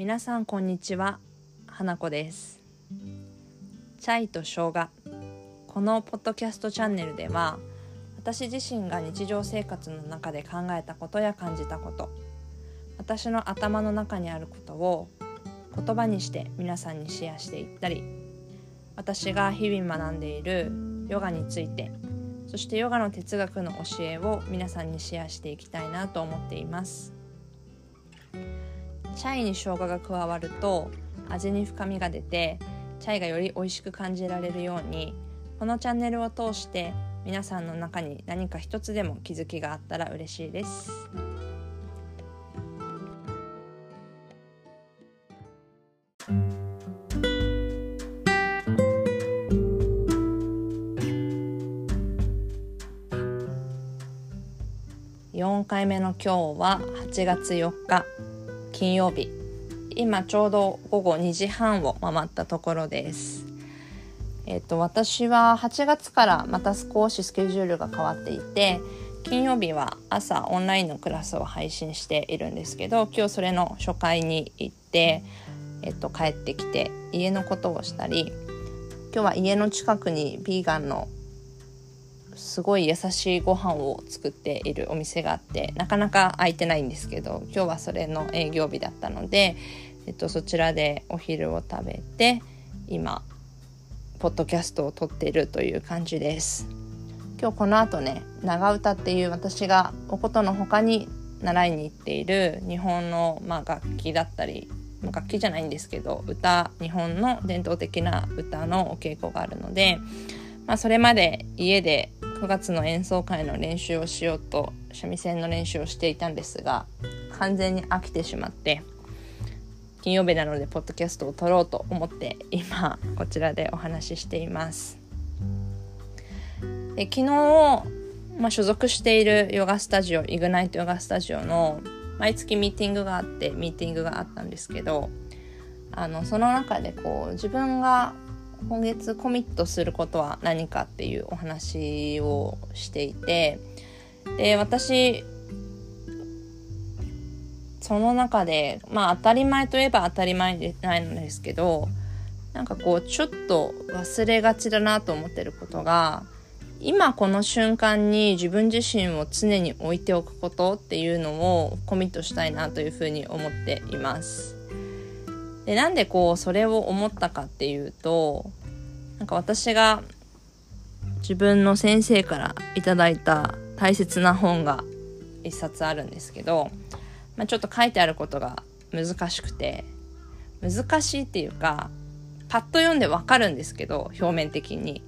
皆さんこんにちは。花子です。チャイと生姜このポッドキャストチャンネルでは私自身が日常生活の中で考えたことや感じたこと私の頭の中にあることを言葉にして皆さんにシェアしていったり私が日々学んでいるヨガについてそしてヨガの哲学の教えを皆さんにシェアしていきたいなと思っています。チャイに生姜が加わると味に深みが出てチャイがより美味しく感じられるようにこのチャンネルを通して皆さんの中に何か一つでも気づきがあったら嬉しいです。4回目の今日は8月4日金曜日。今ちょうど午後2時半を回ったところです。えっ、と私は8月からまた少しスケジュールが変わっていて金曜日は朝オンラインのクラスを配信しているんですけど今日それの初回に行って、えっと、帰ってきて家のことをしたり今日は家の近くにヴィーガンのすごい優しいご飯を作っているお店があってなかなか空いてないんですけど今日はそれの営業日だったので、えっと、そちらでお昼を食べて今ポッドキャストを撮っているという感じです。今日この後ね長唄っていう私がお琴の他に習いに行っている日本の、まあ、楽器だったり楽器じゃないんですけど歌日本の伝統的な歌のお稽古があるので、まあ、それまで家で9月の演奏会の練習をしようと三味線の練習をしていたんですが完全に飽きてしまって金曜日なのでポッドキャストを撮ろうと思って今こちらでお話ししています。で昨日、まあ、所属しているヨガスタジオイグナイトヨガスタジオの毎月ミーティングがあってミーティングがあったんですけどあのその中でこう自分が今月コミットすることは何かっていうお話をしていてで私その中でまあ当たり前といえば当たり前でないんですけどなんかこうちょっと忘れがちだなと思ってることが今この瞬間に自分自身を常に置いておくことっていうのをコミットしたいなというふうに思っています。でなんでこうそれを思ったかっていうとなんか私が自分の先生から頂いた大切な本が一冊あるんですけど、まあ、ちょっと書いてあることが難しくて難しいっていうかパッと読んでわかるんですけど表面的に。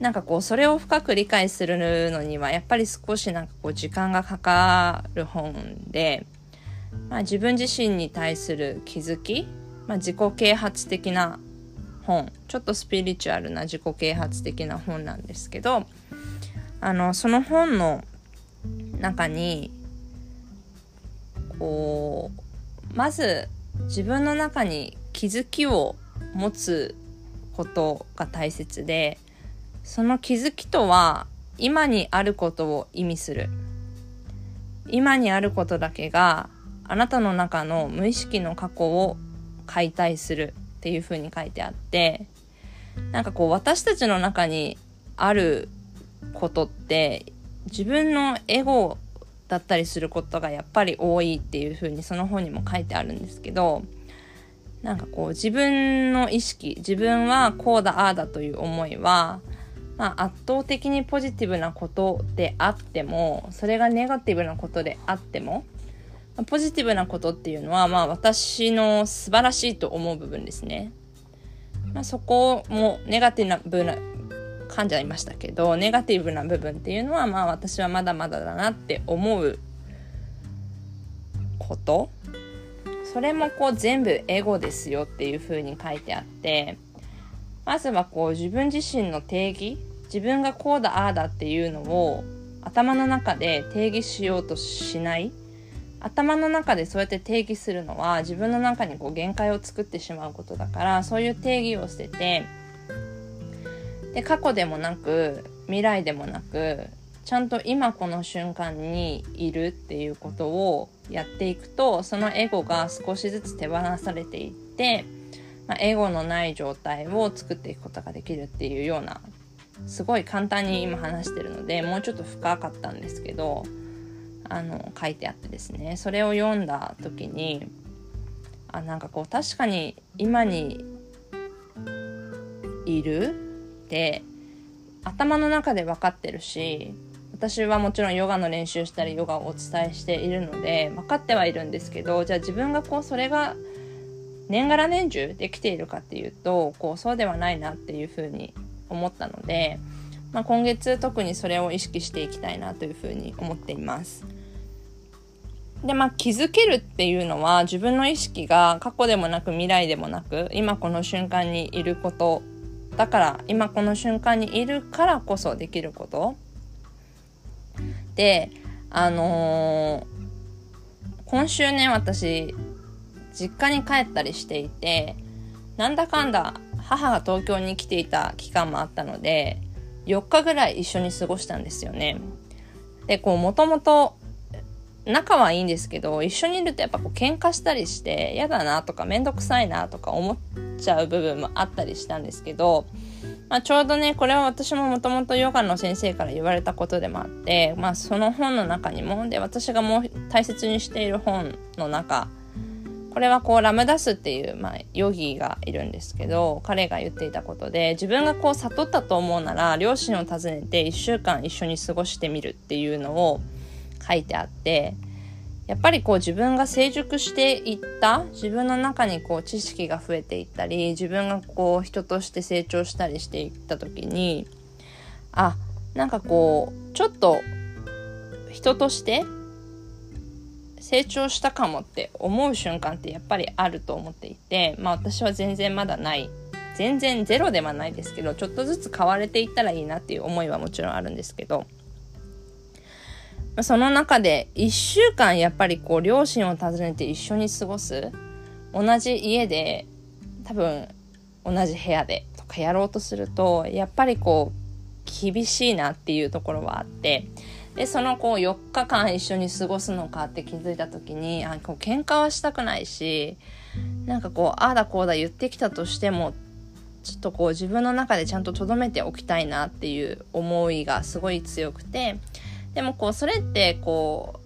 なんかこうそれを深く理解するのにはやっぱり少しなんかこう時間がかかる本で、まあ、自分自身に対する気づきまあ、自己啓発的な本。ちょっとスピリチュアルな自己啓発的な本なんですけどあのその本の中にこうまず自分の中に気づきを持つことが大切でその気づきとは今にあることを意味する。今にあることだけがあなたの中の無意識の過去を解体するっていう風に書いてあってなんかこう私たちの中にあることって自分のエゴだったりすることがやっぱり多いっていう風にその本にも書いてあるんですけどなんかこう自分の意識自分はこうだああだという思いは、まあ、圧倒的にポジティブなことであってもそれがネガティブなことであってもポジティブなことっていうのは、まあ私の素晴らしいと思う部分ですね。まあ、そこもネガティブな、噛んじゃいましたけど、ネガティブな部分っていうのは、まあ私はまだまだだなって思うこと。それもこう全部エゴですよっていうふうに書いてあって、まずはこう自分自身の定義、自分がこうだああだっていうのを頭の中で定義しようとしない。頭の中でそうやって定義するのは自分の中にこう限界を作ってしまうことだからそういう定義を捨ててで過去でもなく未来でもなくちゃんと今この瞬間にいるっていうことをやっていくとそのエゴが少しずつ手放されていって、まあ、エゴのない状態を作っていくことができるっていうようなすごい簡単に今話してるのでもうちょっと深かったんですけどあの書いてあってですねそれを読んだ時にあなんかこう確かに今にいるって頭の中で分かってるし私はもちろんヨガの練習したりヨガをお伝えしているので分かってはいるんですけどじゃあ自分がこうそれが年がら年中できているかっていうとこうそうではないなっていうふうに思ったので、まあ、今月特にそれを意識していきたいなというふうに思っています。でまあ気づけるっていうのは自分の意識が過去でもなく未来でもなく今この瞬間にいることだから今この瞬間にいるからこそできることであのー、今週ね私実家に帰ったりしていてなんだかんだ母が東京に来ていた期間もあったので4日ぐらい一緒に過ごしたんですよね。でこうもともと仲はいいんですけど一緒にいるとやっぱこう喧嘩したりして嫌だなとか面倒くさいなとか思っちゃう部分もあったりしたんですけど、まあ、ちょうどねこれは私ももともとヨガの先生から言われたことでもあって、まあ、その本の中にもで私がもう大切にしている本の中これはこうラムダスっていう、まあ、ヨギがいるんですけど彼が言っていたことで自分がこう悟ったと思うなら両親を訪ねて1週間一緒に過ごしてみるっていうのを書いてあってやっぱりこう自分が成熟していった自分の中にこう知識が増えていったり自分がこう人として成長したりしていった時にあなんかこうちょっと人として成長したかもって思う瞬間ってやっぱりあると思っていてまあ私は全然まだない全然ゼロではないですけどちょっとずつ変われていったらいいなっていう思いはもちろんあるんですけどその中で1週間やっぱりこう両親を訪ねて一緒に過ごす同じ家で多分同じ部屋でとかやろうとするとやっぱりこう厳しいなっていうところはあってでそのこう4日間一緒に過ごすのかって気づいた時にあこう喧嘩はしたくないしなんかこうああだこうだ言ってきたとしてもちょっとこう自分の中でちゃんと留めておきたいなっていう思いがすごい強くてでもこうそれってこう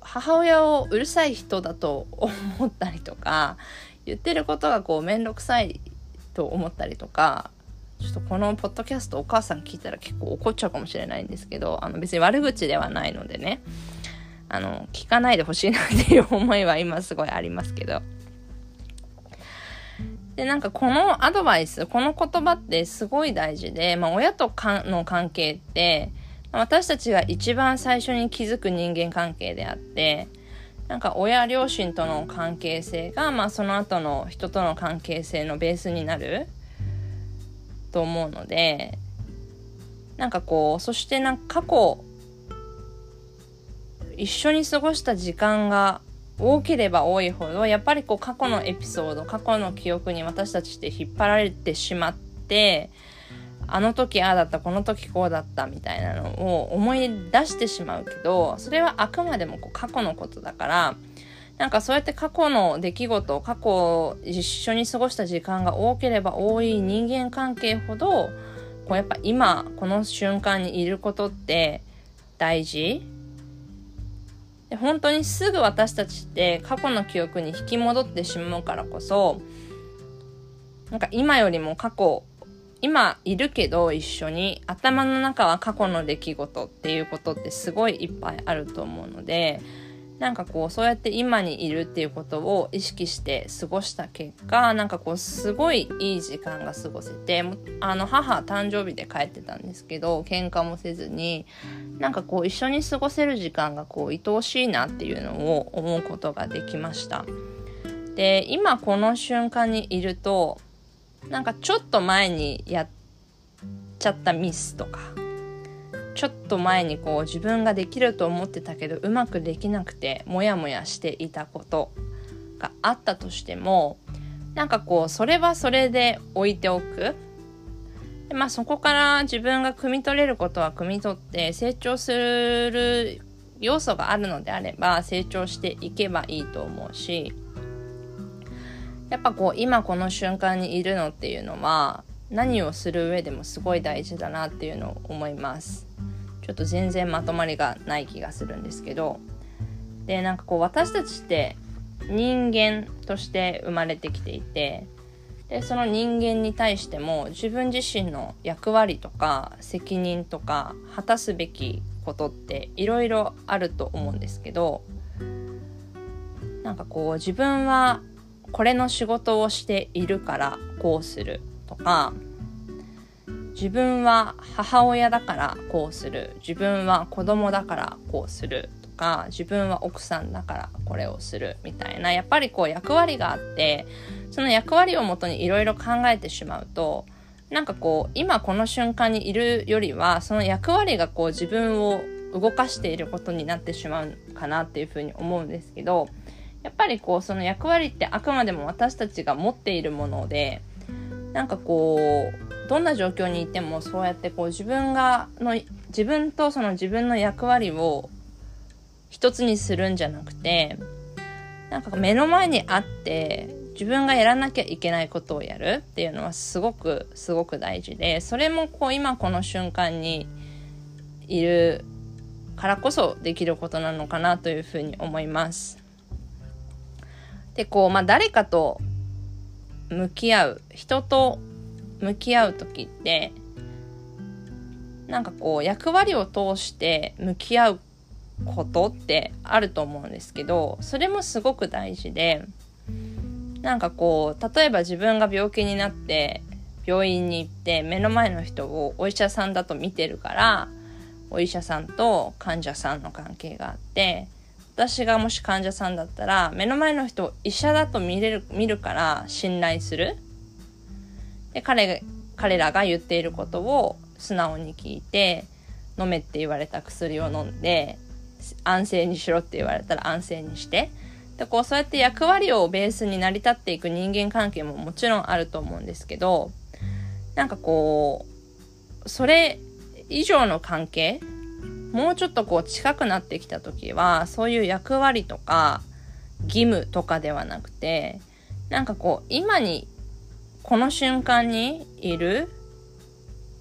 母親をうるさい人だと思ったりとか言ってることがこう面倒くさいと思ったりとかちょっとこのポッドキャストお母さん聞いたら結構怒っちゃうかもしれないんですけどあの別に悪口ではないのでねあの聞かないでほしいなっていう思いは今すごいありますけど。でなんかこのアドバイスこの言葉ってすごい大事で、まあ、親とかの関係って私たちが一番最初に気づく人間関係であってなんか親両親との関係性が、まあ、その後の人との関係性のベースになると思うのでなんかこうそしてなんか過去一緒に過ごした時間が多ければ多いほどやっぱりこう過去のエピソード過去の記憶に私たちって引っ張られてしまってあの時ああだったこの時こうだったみたいなのを思い出してしまうけどそれはあくまでもこう過去のことだからなんかそうやって過去の出来事過去一緒に過ごした時間が多ければ多い人間関係ほどこうやっぱ今この瞬間にいることって大事？で本当にすぐ私たちって過去の記憶に引き戻ってしまうからこそなんか今よりも過去今いるけど一緒に頭の中は過去の出来事っていうことってすごいいっぱいあると思うのでなんかこうそうやって今にいるっていうことを意識して過ごした結果なんかこうすごいいい時間が過ごせてあの母誕生日で帰ってたんですけど喧嘩もせずになんかこう一緒に過ごせる時間がこう愛おしいなっていうのを思うことができました。で今この瞬間にいるとなんかちょっと前にやっちゃったミスとかちょっと前にこう自分ができると思ってたけどうまくできなくてモヤモヤしていたことがあったとしてもなんかこうそれはそれで置いておく。でまあそこから自分が汲み取れることは汲み取って成長する要素があるのであれば成長していけばいいと思うしやっぱこう今この瞬間にいるのっていうのは何をする上でもすごい大事だなっていうのを思います。ちょっと全然まとまりがない気がするんですけど。でなんかこう私たちって人間として生まれてきていてでその人間に対しても自分自身の役割とか責任とか果たすべきことっていろいろあると思うんですけどなんかこう自分はこれの仕事をしているからこうするとか自分は母親だからこうする自分は子供だからこうするとか自分は奥さんだからこれをするみたいなやっぱりこう役割があってその役割をもとにいろいろ考えてしまうとなんかこう今この瞬間にいるよりはその役割がこう自分を動かしていることになってしまうかなっていうふうに思うんですけどやっぱりこうその役割ってあくまでも私たちが持っているものでなんかこうどんな状況にいてもそうやってこう自分がの自分とその自分の役割を一つにするんじゃなくてなんか目の前にあって自分がやらなきゃいけないことをやるっていうのはすごくすごく大事でそれもこう今この瞬間にいるからこそできることなのかなというふうに思います。でこうまあ誰かと向き合う人と向き合う時ってなんかこう役割を通して向き合うことってあると思うんですけどそれもすごく大事でなんかこう例えば自分が病気になって病院に行って目の前の人をお医者さんだと見てるからお医者さんと患者さんの関係があって私がもし患者さんだったら目の前の人を医者だと見れる見るから信頼する。で彼彼らが言っていることを素直に聞いて飲めって言われた薬を飲んで安静にしろって言われたら安静にして。でこうそうやって役割をベースに成り立っていく人間関係ももちろんあると思うんですけどなんかこうそれ以上の関係もうちょっとこう近くなってきた時はそういう役割とか義務とかではなくてなんかこう今にこの瞬間にいる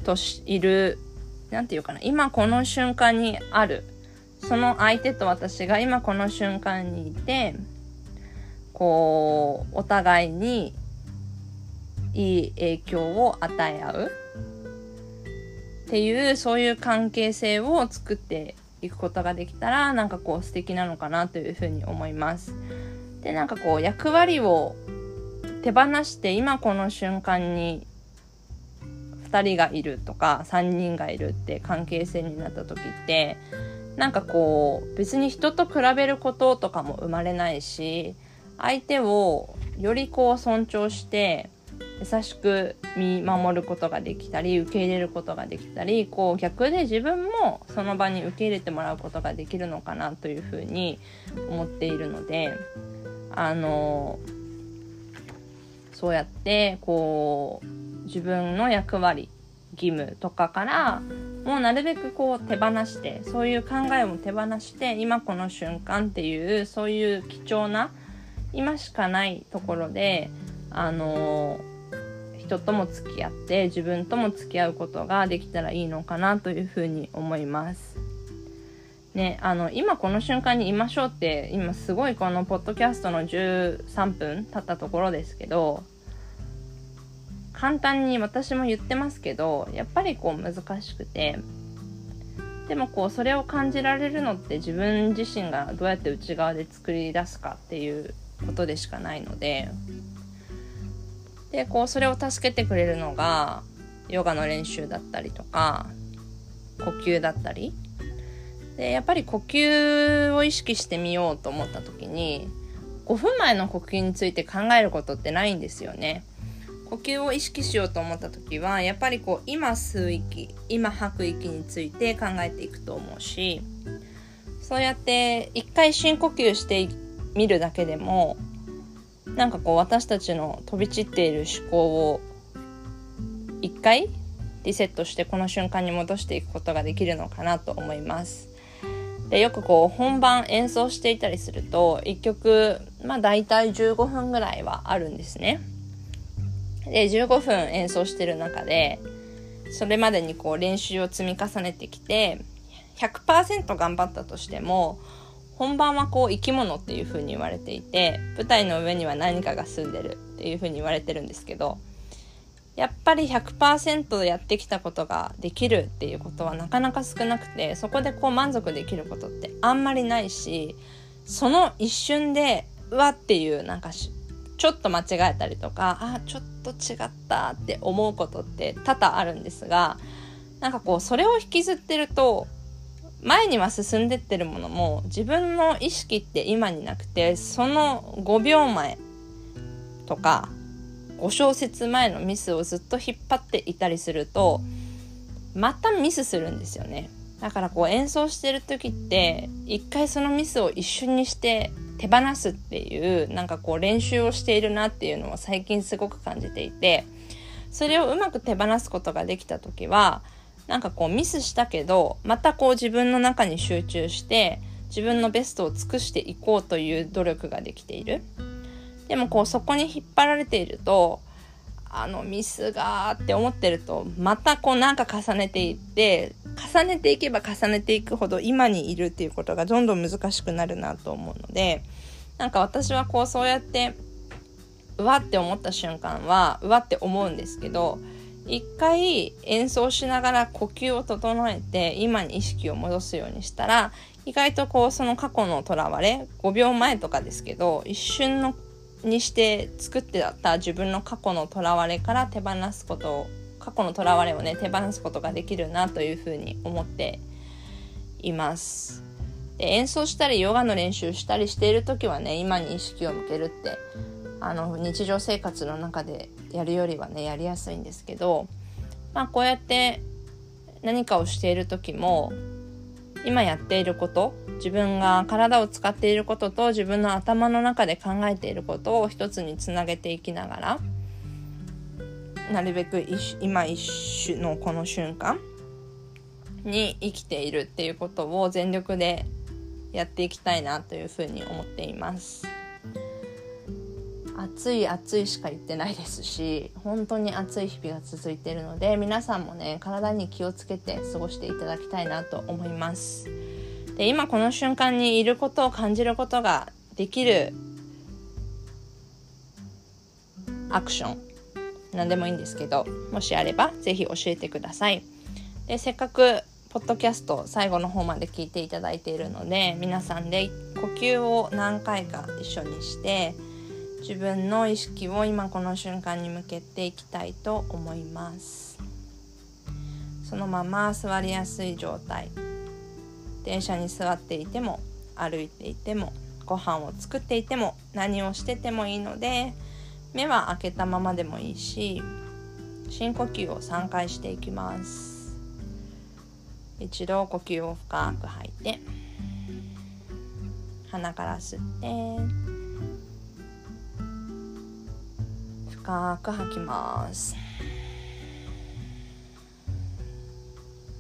としいる何て言うかな今この瞬間にあるその相手と私が今この瞬間にいてこうお互いにいい影響を与え合う。っていうそういう関係性を作っていくことができたらなんかこう素敵なのかなというふうに思います。でなんかこう役割を手放して今この瞬間に2人がいるとか3人がいるって関係性になった時ってなんかこう別に人と比べることとかも生まれないし相手をよりこう尊重して優しく見守ることができたり受け入れることができたりこう逆で自分もその場に受け入れてもらうことができるのかなというふうに思っているのであのそうやってこう自分の役割義務とかからもうなるべくこう手放してそういう考えも手放して今この瞬間っていうそういう貴重な今しかないところであの人とも付き合って自分とも付き合うことができたらいいのかなというふうに思います。ね、あの今この瞬間にいましょうって今すごいこのポッドキャストの13分経ったところですけど簡単に私も言ってますけどやっぱりこう難しくてでもこうそれを感じられるのって自分自身がどうやって内側で作り出すかっていうことでしかないのででこうそれを助けてくれるのがヨガの練習だったりとか呼吸だったりでやっぱり呼吸を意識してみようと思った時に5分前の呼吸について考えることってないんですよね。呼吸を意識しようと思った時はやっぱりこう今吸う息今吐く息について考えていくと思うしそうやって一回深呼吸してみるだけでもなんかこう私たちの飛び散っている思考を一回リセットしてこの瞬間に戻していくことができるのかなと思います。でよくこう本番演奏していたりすると1曲まあ大体15分ぐらいはあるんですね。で15分演奏してる中でそれまでにこう練習を積み重ねてきて100%頑張ったとしても本番はこう生き物っていう風に言われていて舞台の上には何かが住んでるっていう風に言われてるんですけどやっぱり100%やってきたことができるっていうことはなかなか少なくてそこでこう満足できることってあんまりないしその一瞬でうわっていうなんかちょっと間違えたりとかあちょっと違ったって思うことって多々あるんですがなんかこうそれを引きずってると前には進んでってるものも自分の意識って今になくてその5秒前とか5小節前のミスをずっと引っ張っていたりするとまたミスするんですよね。だからこう演奏してる時って一回そのミスを一瞬にして手放すっていうなんかこう練習をしているなっていうのを最近すごく感じていてそれをうまく手放すことができた時はなんかこうミスしたけどまたこう自分の中に集中して自分のベストを尽くしていこうという努力ができている。でもこうそこに引っ張られているとあのミスがって思ってるとまたこうなんか重ねていって重ねていけば重ねていくほど今にいるっていうことがどんどん難しくなるなと思うのでなんか私はこうそうやってうわって思った瞬間はうわって思うんですけど一回演奏しながら呼吸を整えて今に意識を戻すようにしたら意外とこうその過去のとらわれ5秒前とかですけど一瞬のにして作ってだった自分の過去のとらわれから手放すことを過去のとらわれをね手放すことができるなというふうに思っています。で演奏したりヨガの練習したりしている時はね今に意識を向けるってあの日常生活の中でやるよりはねやりやすいんですけどまあこうやって何かをしている時も今やっていること自分が体を使っていることと自分の頭の中で考えていることを一つにつなげていきながらなるべく今一瞬のこの瞬間に生きているっていうことを全力でやっていきたいなというふうに思っています。暑い暑いしか言ってないですし本当に暑い日々が続いているので皆さんもね体に気をつけて過ごしていただきたいなと思います。で今この瞬間にいることを感じることができるアクション何でもいいんですけどもしあれば是非教えてください。でせっかくポッドキャスト最後の方まで聞いていただいているので皆さんで呼吸を何回か一緒にして自分の意識を今この瞬間に向けていきたいと思います。そのまま座りやすい状態。電車に座っていても歩いていてもご飯を作っていても何をしててもいいので目は開けたままでもいいし深呼吸を3回していきます。一度呼吸を深く吐いて鼻から吸って深く吐きます。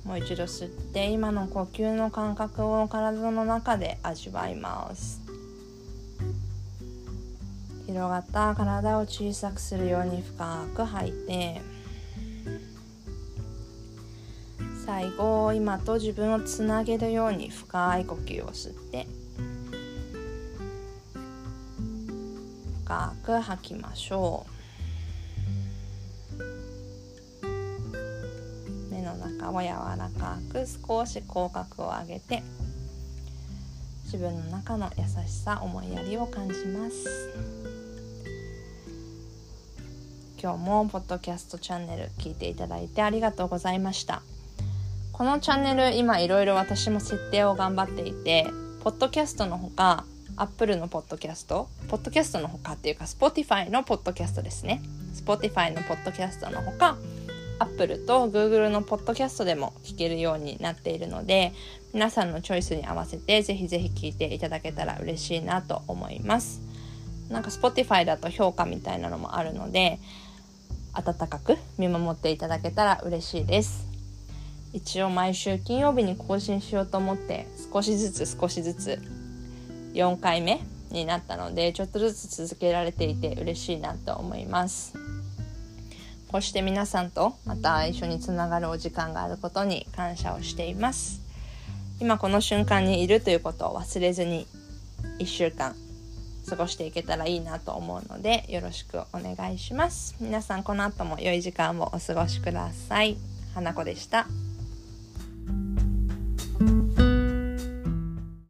もう一度吸って今の呼吸の感覚を体の中で味わいます。広がった体を小さくするように深く吐いて最後今と自分をつなげるように深い呼吸を吸って深く吐きましょう。中を柔らかく少し口角を上げて自分の中の優しさ思いやりを感じます今日もポッドキャストチャンネル聞いていただいてありがとうございましたこのチャンネル今いろいろ私も設定を頑張っていてポッドキャストのほかアップルのポッドキャストポッドキャストのほかっていうか Spotify のポッドキャストですね Spotify のポッドキャストのほか Apple と Google のポッドキャストでも聞けるようになっているので皆さんのチョイスに合わせてぜひぜひ聞いていただけたら嬉しいなと思います。なんか Spotify だと評価みたいなのもあるので温かく見守っていただけたら嬉しいです。一応毎週金曜日に更新しようと思って少しずつ少しずつ4回目になったのでちょっとずつ続けられていて嬉しいなと思います。こうして皆さんとまた一緒につながるお時間があることに感謝をしています。今この瞬間にいるということを忘れずに1週間過ごしていけたらいいなと思うのでよろしくお願いします。皆さんこの後も良い時間をお過ごしください。花子でした。